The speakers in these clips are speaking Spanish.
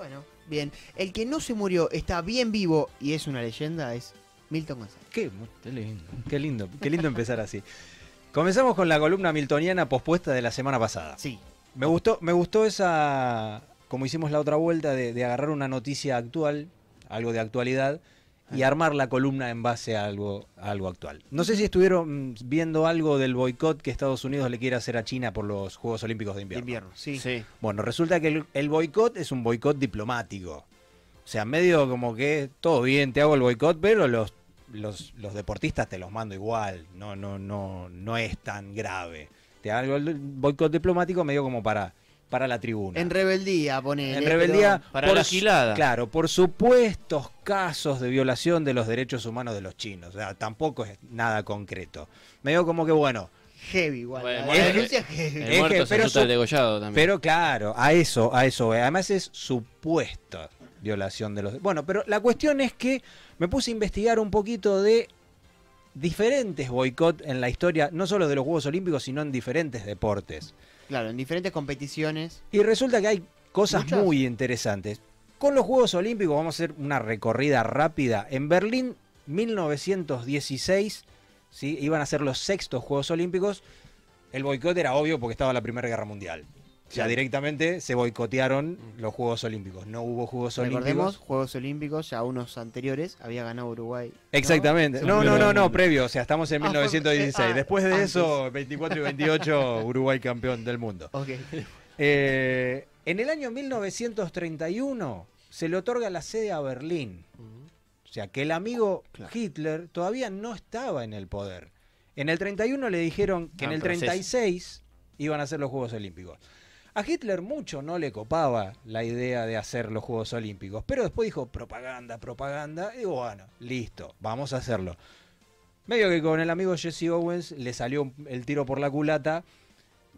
Bueno, bien. El que no se murió, está bien vivo y es una leyenda, es Milton González. Qué, qué lindo, qué lindo, qué lindo empezar así. Comenzamos con la columna miltoniana pospuesta de la semana pasada. Sí. Me gustó, me gustó esa, como hicimos la otra vuelta, de, de agarrar una noticia actual, algo de actualidad, y armar la columna en base a algo, a algo actual. No sé si estuvieron viendo algo del boicot que Estados Unidos le quiere hacer a China por los Juegos Olímpicos de De invierno. invierno, sí. Sí. Bueno, resulta que el, el boicot es un boicot diplomático. O sea, medio como que todo bien, te hago el boicot, pero los, los, los deportistas te los mando igual. No, no, no, no es tan grave. Te hago el boicot diplomático medio como para, para la tribuna. En rebeldía, ponele. En pero- rebeldía Para la gilada. Claro, por supuestos casos de violación de los derechos humanos de los chinos. O sea, tampoco es nada concreto. Medio como que bueno, Heavy igual. Bueno, la denuncia el- heavy. El Es muerto se pero asusta su- el degollado también. Pero claro, a eso, a eso. Además es supuesta violación de los... Bueno, pero la cuestión es que me puse a investigar un poquito de diferentes boicot en la historia, no solo de los Juegos Olímpicos, sino en diferentes deportes. Claro, en diferentes competiciones. Y resulta que hay cosas Muchas. muy interesantes. Con los Juegos Olímpicos vamos a hacer una recorrida rápida. En Berlín, 1916, ¿sí? iban a ser los sextos Juegos Olímpicos. El boicot era obvio porque estaba la Primera Guerra Mundial. O sea, Claro. directamente se boicotearon los Juegos Olímpicos. No hubo Juegos Recordemos, Olímpicos. Juegos Olímpicos, ya unos anteriores, había ganado Uruguay. Exactamente. No, no, no, no, previo. O sea, estamos en Ah, fue- 1916. eh, ah, Después de eso, 24 y 28, Uruguay campeón del mundo. Ok. Eh, en el año 1931 se le otorga la sede a Berlín. O sea, que el amigo. Hitler todavía no estaba en el poder. En el 31 le dijeron que Ah, en el proceso. 36 iban a ser los Juegos Olímpicos. A Hitler mucho no le copaba la idea de hacer los Juegos Olímpicos, pero después dijo propaganda, propaganda, y digo, bueno, listo, vamos a hacerlo. Medio que con el amigo Jesse Owens le salió el tiro por la culata.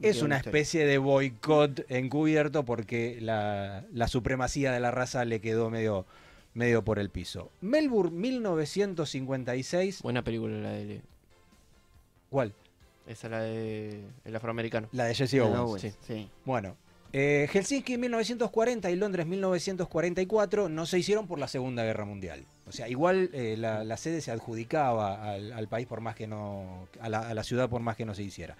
Es una especie de boicot encubierto porque la, la supremacía de la raza le quedó medio, medio por el piso. Melbourne 1956. Buena película la de. ¿Cuál? Esa la de. El afroamericano. La de Jesse Owens. bueno, sí. sí. Bueno, eh, Helsinki 1940 y Londres 1944 no se hicieron por la Segunda Guerra Mundial. O sea, igual eh, la, la sede se adjudicaba al, al país por más que no, a la, a la ciudad por más que no se hiciera.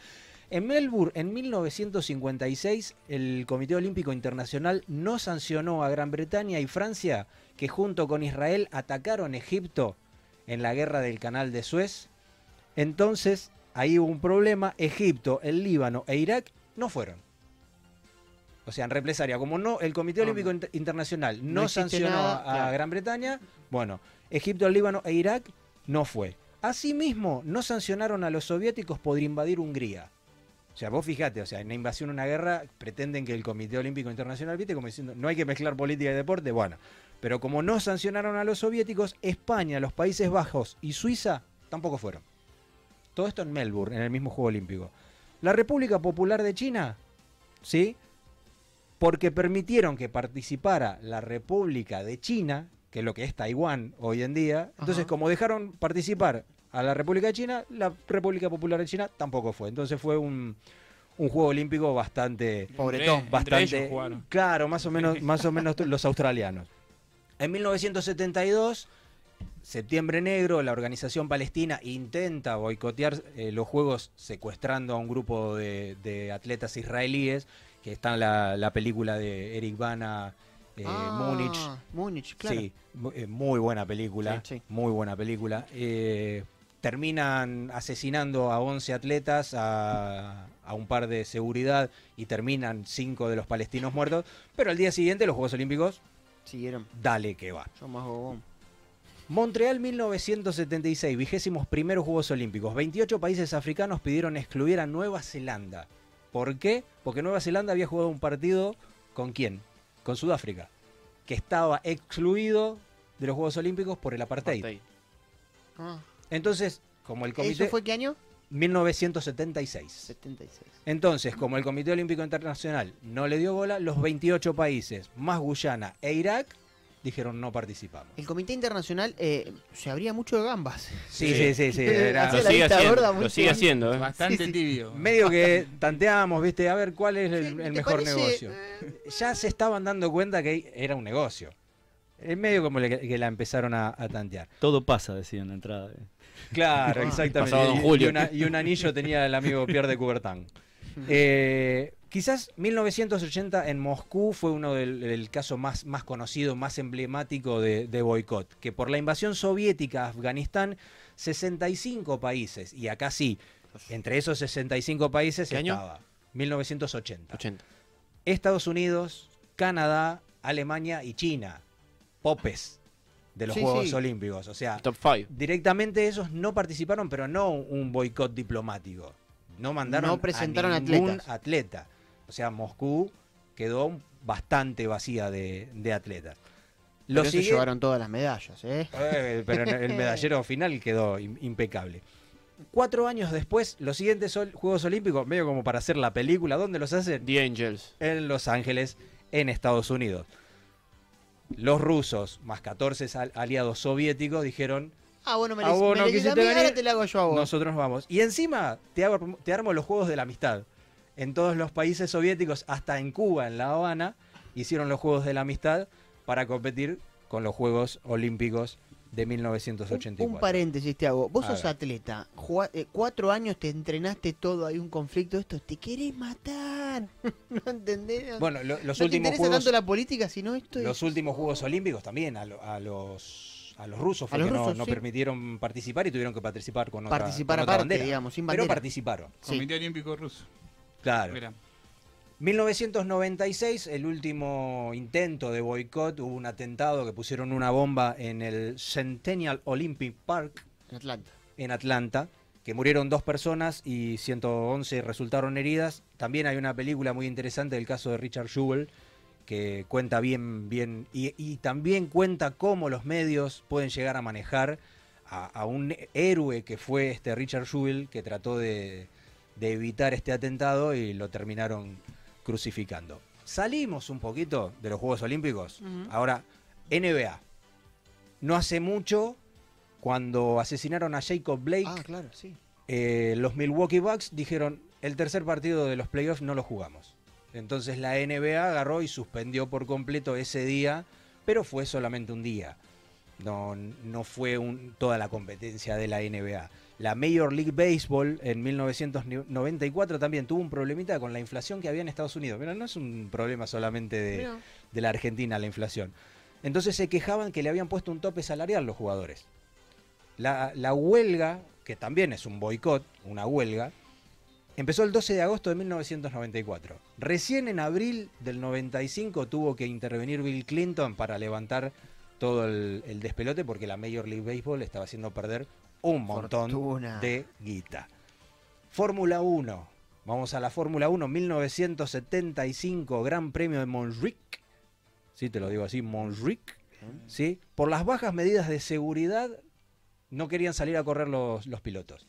En Melbourne, en 1956, el Comité Olímpico Internacional no sancionó a Gran Bretaña y Francia, que junto con Israel atacaron Egipto en la guerra del Canal de Suez. Entonces, ahí hubo un problema. Egipto, el Líbano e Irak no fueron. O sea, en represalia, como no, el Comité Olímpico Inter- Internacional no, sancionó nada, a claro. Gran Bretaña, bueno, Egipto, el Líbano e Irak no fue. Asimismo, no sancionaron a los soviéticos por invadir Hungría. O sea, vos fijate, o sea, en la invasión una guerra pretenden que el Comité Olímpico Internacional, viste, como diciendo, no hay que mezclar política y deporte, bueno. Pero como no sancionaron a los soviéticos, España, los Países Bajos y Suiza tampoco fueron. Todo esto en Melbourne, en el mismo Juego Olímpico. La República Popular de China, ¿sí? Porque permitieron que participara la República de China, que es lo que es Taiwán hoy en día. Entonces, Ajá. como dejaron participar a la República de China, la República Popular de China tampoco fue. Entonces fue un, un Juego Olímpico bastante, Pobretón. Bastante claro, más o menos, más o menos los australianos. En 1972, Septiembre Negro, la organización palestina intenta boicotear eh, los Juegos secuestrando a un grupo de, de atletas israelíes, que está en la, la película de Eric Bana, eh, Ah, Múnich. Múnich, claro. Sí, eh, muy buena película, Sí, sí. muy buena película. Eh, terminan asesinando a 11 atletas, a, a un par de seguridad y terminan cinco de los palestinos muertos, pero al día siguiente los Juegos Olímpicos, Siguieron. dale que va. Yo más bobón. Montreal 1976, vigésimos primeros Juegos Olímpicos. 28 países africanos pidieron excluir a Nueva Zelanda. ¿Por qué? Porque Nueva Zelanda había jugado un partido con quién? Con Sudáfrica, que estaba excluido de los Juegos Olímpicos por el apartheid. Ah, Entonces, como el comité ¿Eso fue qué año? 1976. 76. Entonces, como el Comité Olímpico Internacional no le dio bola, los 28 países, más Guyana e Irak, dijeron no participamos. El Comité Internacional eh, se abría mucho de gambas. Sí, sí, sí, sí. era- Lo sigue haciendo, gorda lo sigue haciendo, ¿eh? Bastante Sí, sí. tibio. medio que tanteábamos, viste, a ver cuál es el, ¿Te el mejor parece? negocio. Eh, Ya se estaban dando cuenta que era un negocio. Es medio como le- que la empezaron a, a tantear. Todo pasa, decía en la entrada. Claro, exactamente. Pasado Don Y- Julio. Y, una- y un anillo tenía el amigo Pierre de Coubertin. Eh, quizás 1980 en Moscú fue uno del, del caso más, más conocido, más emblemático de, de boicot, que por la invasión soviética a Afganistán, 65 países, y acá sí, entre esos 65 países ¿Qué año? estaba 1980. 80. Estados Unidos, Canadá, Alemania y China, popes de los Sí, Juegos sí. Olímpicos. O sea, Top 5. directamente ellos no participaron, pero no un boicot diplomático. No mandaron No presentaron a ningún atletas. atleta. O sea, Moscú quedó bastante vacía de, de atletas. Pero Lo eso sigue- llevaron todas las medallas, ¿eh? eh, pero el medallero final quedó im- impecable. Cuatro años después, los siguientes sol- Juegos Olímpicos, medio como para hacer la película, ¿dónde los hacen? The Angels. en Los Ángeles, en Estados Unidos. Los rusos, más 14 al- aliados soviéticos, dijeron, Ah, bueno, me, Ah, vos me no a mí ahora venir, te la hago yo a vos. nosotros vamos. Y encima te, hago- te armo los Juegos de la Amistad. En todos los países soviéticos, hasta en Cuba, en La Habana, hicieron los Juegos de la Amistad para competir con los Juegos Olímpicos de Un- 1984. Un, paréntesis te hago. Vos A sos ver. atleta. jugá- eh, cuatro años te entrenaste todo, hay un conflicto. Esto, te querés matar. no entendés. Bueno, lo- los no te últimos interesa Juegos... tanto la política, sino esto es- Los últimos Juegos Olímpicos también a, lo- a los a los rusos fue A los que no- rusos, no, sí. permitieron participar y tuvieron que participar con otra, participar con otra aparte, bandera. digamos, sin Pero bandera. participaron. Sí. Comité Olímpico Ruso. Claro. Mira. 1996, el último intento de boicot, hubo un atentado que pusieron una bomba en el Centennial Olympic Park En Atlanta. en Atlanta, que murieron dos personas y 111 resultaron heridas. También hay una película muy interesante del caso de Richard Jewell que cuenta bien, bien, y, y también cuenta cómo los medios pueden llegar a manejar a, a un héroe que fue este Richard Jewell, que trató de, de evitar este atentado y lo terminaron crucificando. Salimos un poquito de los Juegos Olímpicos. Ahora, NBA. No hace mucho, cuando asesinaron a Jacob Blake, Ah, claro, sí. eh, los Milwaukee Bucks dijeron, el tercer partido de los playoffs no lo jugamos. Entonces la NBA agarró y suspendió por completo ese día, pero fue solamente un día. No, no fue un- toda la competencia de la NBA. La Major League Baseball en 1994 también tuvo un problemita con la inflación que había en Estados Unidos. Pero no es un problema solamente de, la Argentina la inflación. Entonces se quejaban que le habían puesto un tope salarial los jugadores. La, la huelga, que también es un boicot, una huelga, empezó el 12 de agosto de 1994. Recién en abril del 95 tuvo que intervenir Bill Clinton para levantar todo el, el despelote porque la Major League Baseball estaba haciendo perder un montón Fortuna. de guita. Fórmula 1. Vamos a la Fórmula 1, 1975, Gran Premio de Montjuic. Sí, te lo digo así, Montjuic. ¿sí? Por las bajas medidas de seguridad, no querían salir a correr los, los pilotos.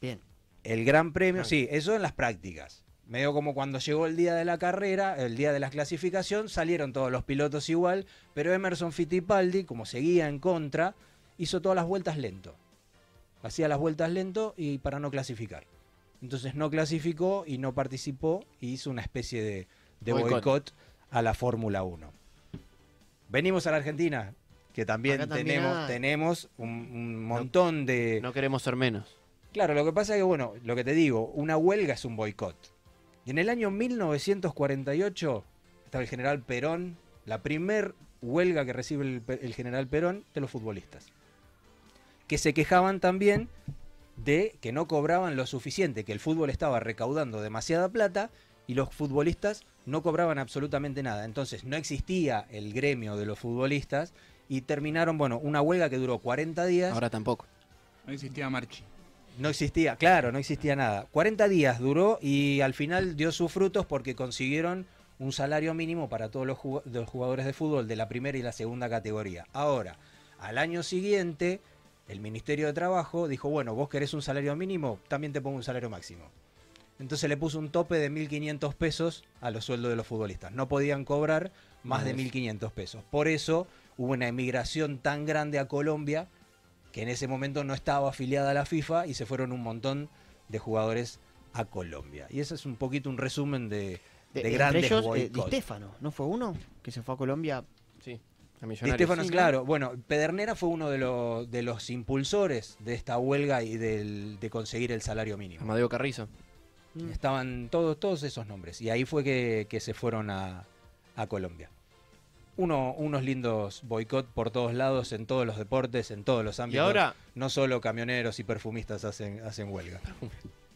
Bien. El Gran Premio, sí, eso en las prácticas. Medio como cuando llegó el día de la carrera, el día de la clasificación, salieron todos los pilotos igual, pero Emerson Fittipaldi, como seguía en contra, hizo todas las vueltas lento. Hacía las vueltas lento y para no clasificar. Entonces no clasificó y no participó y hizo una especie de, de Boicot. a la Fórmula 1. Venimos a la Argentina, que también, tenemos, hay. tenemos un, un montón de... No queremos ser menos. Claro, lo que pasa es que, bueno, lo que te digo, una huelga es un boicot. Y en el año 1948 estaba el general Perón, la primer huelga que recibe el general Perón de los futbolistas. Que se quejaban también de que no cobraban lo suficiente, que el fútbol estaba recaudando demasiada plata y los futbolistas no cobraban absolutamente nada. Entonces no existía el gremio de los futbolistas y terminaron, bueno, una huelga que duró 40 días. Ahora tampoco. No existía Marchi. No existía, claro, no existía nada. 40 días duró y al final dio sus frutos porque consiguieron un salario mínimo para todos los jug- los jugadores de fútbol de la primera y la segunda categoría. Ahora, al año siguiente, el Ministerio de Trabajo dijo, bueno, vos querés un salario mínimo, también te pongo un salario máximo. Entonces le puso un tope de 1.500 pesos a los sueldos de los futbolistas. No podían cobrar más de Más de 1.500 pesos. Por eso hubo una emigración tan grande a Colombia que en ese momento no estaba afiliada a la FIFA y se fueron un montón de jugadores a Colombia. Y ese es un poquito un resumen de, grandes ellos, eh, Di boicots. Stefano, ¿no fue uno? Que se fue a Colombia. Sí, a Di Millonarios. Stefano, Sí, claro. Bueno, Pedernera fue uno de los, de los impulsores de esta huelga y del- de conseguir el salario mínimo. Amadeo Carrizo. Mm. Estaban todos, todos esos nombres. Y ahí fue que, que se fueron a, a Colombia. Uno, unos lindos boicot por todos lados, en todos los deportes, en todos los Y ámbitos. ahora, No solo camioneros y perfumistas hacen, hacen huelga.